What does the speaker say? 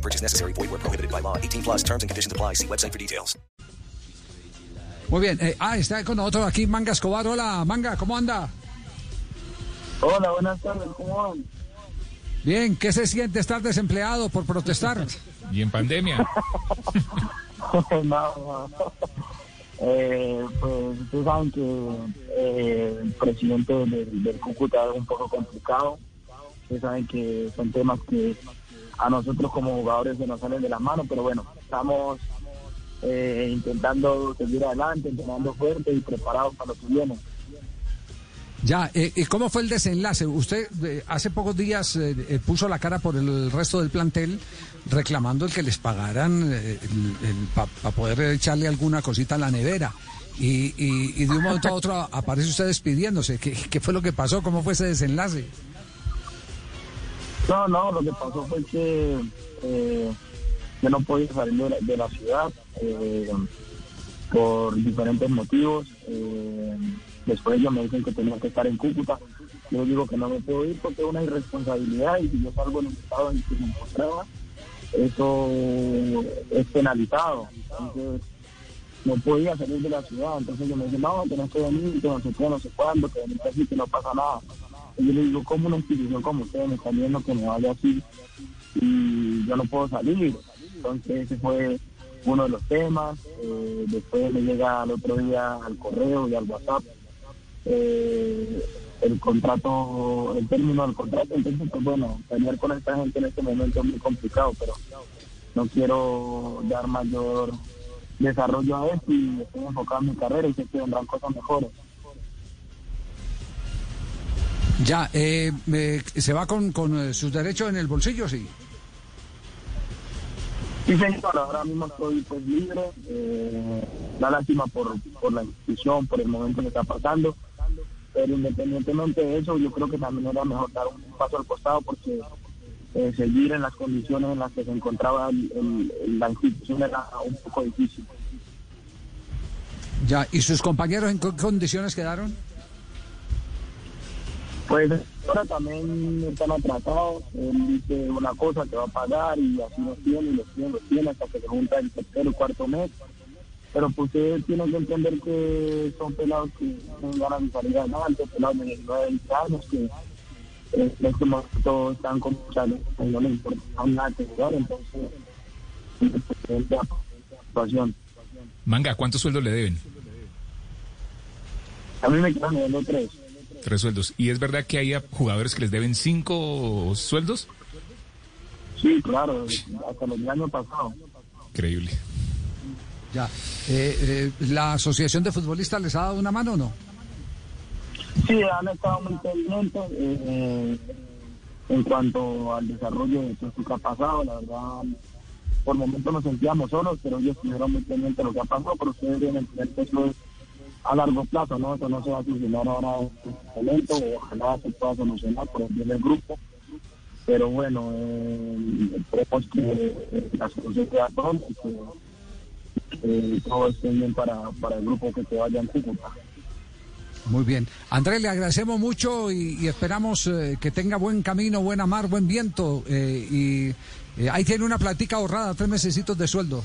No purchase necessary. Void where prohibited by law. 18 plus terms and conditions apply. See website for details. Muy bien. eh, ah, está con nosotros aquí Manga Escobar. Hola, Manga, ¿cómo anda? Hola, buenas tardes, ¿cómo van? Bien, ¿qué se siente estar desempleado por protestar? Y en pandemia. no, no. Eh, pues ustedes saben que eh, el presidente del, del Cúcuta es un poco complicado. Ustedes saben que son temas que a nosotros como jugadores se nos salen de las manos, pero bueno, estamos eh, intentando seguir adelante, entrenando fuerte y preparados para lo que viene. Ya, eh, ¿y cómo fue el desenlace? Usted eh, hace pocos días eh, puso la cara por el resto del plantel reclamando el que les pagaran para poder echarle alguna cosita a la nevera. Y, y- y de un momento a otro aparece usted despidiéndose. ¿Qué, qué fue lo que pasó? ¿Cómo fue ese desenlace? No, no, lo que pasó fue que eh, yo no podía salir de la, ciudad eh, por diferentes motivos. Eh, después ellos me dicen que tenía que estar en Cúcuta. Yo digo que no me puedo ir porque es una irresponsabilidad y si yo salgo en el estado en que me encontraba, eso es penalizado. Entonces, no podía salir de la ciudad. Entonces yo me dicen, no, que venir, que no sé qué, no sé cuándo, que que no pasa nada. Yo le digo, ¿cómo una institución como ustedes me están viendo que me vaya así? Y yo no puedo salir. Entonces ese fue uno de los temas. Eh, después me llega al otro día al correo y al WhatsApp eh, el contrato, el término del contrato. Entonces, pues bueno, pelear con esta gente en este momento es muy complicado, pero no quiero dar mayor desarrollo a esto y estoy enfocado en mi carrera y sé que vendrán cosas mejores. Ya, eh, eh, ¿se va con, con eh, sus derechos en el bolsillo? Sí. Sí, señor, ahora mismo estoy pues libre, eh, da lástima por, por la institución, por el momento que está pasando, pero independientemente de eso, yo creo que también era mejor dar un paso al costado porque eh, seguir en las condiciones en las que se encontraba el- el- la institución era un poco difícil. Ya, ¿y sus compañeros en qué condiciones quedaron? Pues ahora también están atrasados, él dice una cosa que va a pagar y así los tiene y los tiene, los tiene hasta que se junta el tercer o cuarto mes. Pero pues ustedes tienen que entender que son pelados que ganas de salir adelante, pelados de 19, 20 años que en este momento están con no les importa nada que jugar, entonces es la situación. Manga, ¿cuántos sueldos le deben? A mí me quedan debiendo tres. Tres sueldos. ¿Y es verdad que hay jugadores que les deben cinco sueldos? Sí, claro, hasta los del año pasado. Increíble. Ya. Eh, eh, ¿La Asociación de Futbolistas les ha dado una mano o no? Sí, han estado muy pendientes eh, en cuanto al desarrollo de todo esto que ha pasado. La verdad, por momentos nos sentíamos solos, pero ellos estuvieron muy pendientes de lo que ha pasado. Pero ustedes deben entender que eso es a largo plazo, ¿no? Eso no se va a solucionar ahora en este momento. Ojalá se pueda solucionar por el bien del grupo. Pero bueno, eh, esperemos que eh, la solución sea pronto y que eh, todo esté bien para, para el grupo que se vaya en Cúcuta. Muy bien. Andrés, le agradecemos mucho y, y esperamos que tenga buen camino, buena mar, buen viento. eh, y ahí tiene una platica ahorrada, tres mesecitos de sueldo.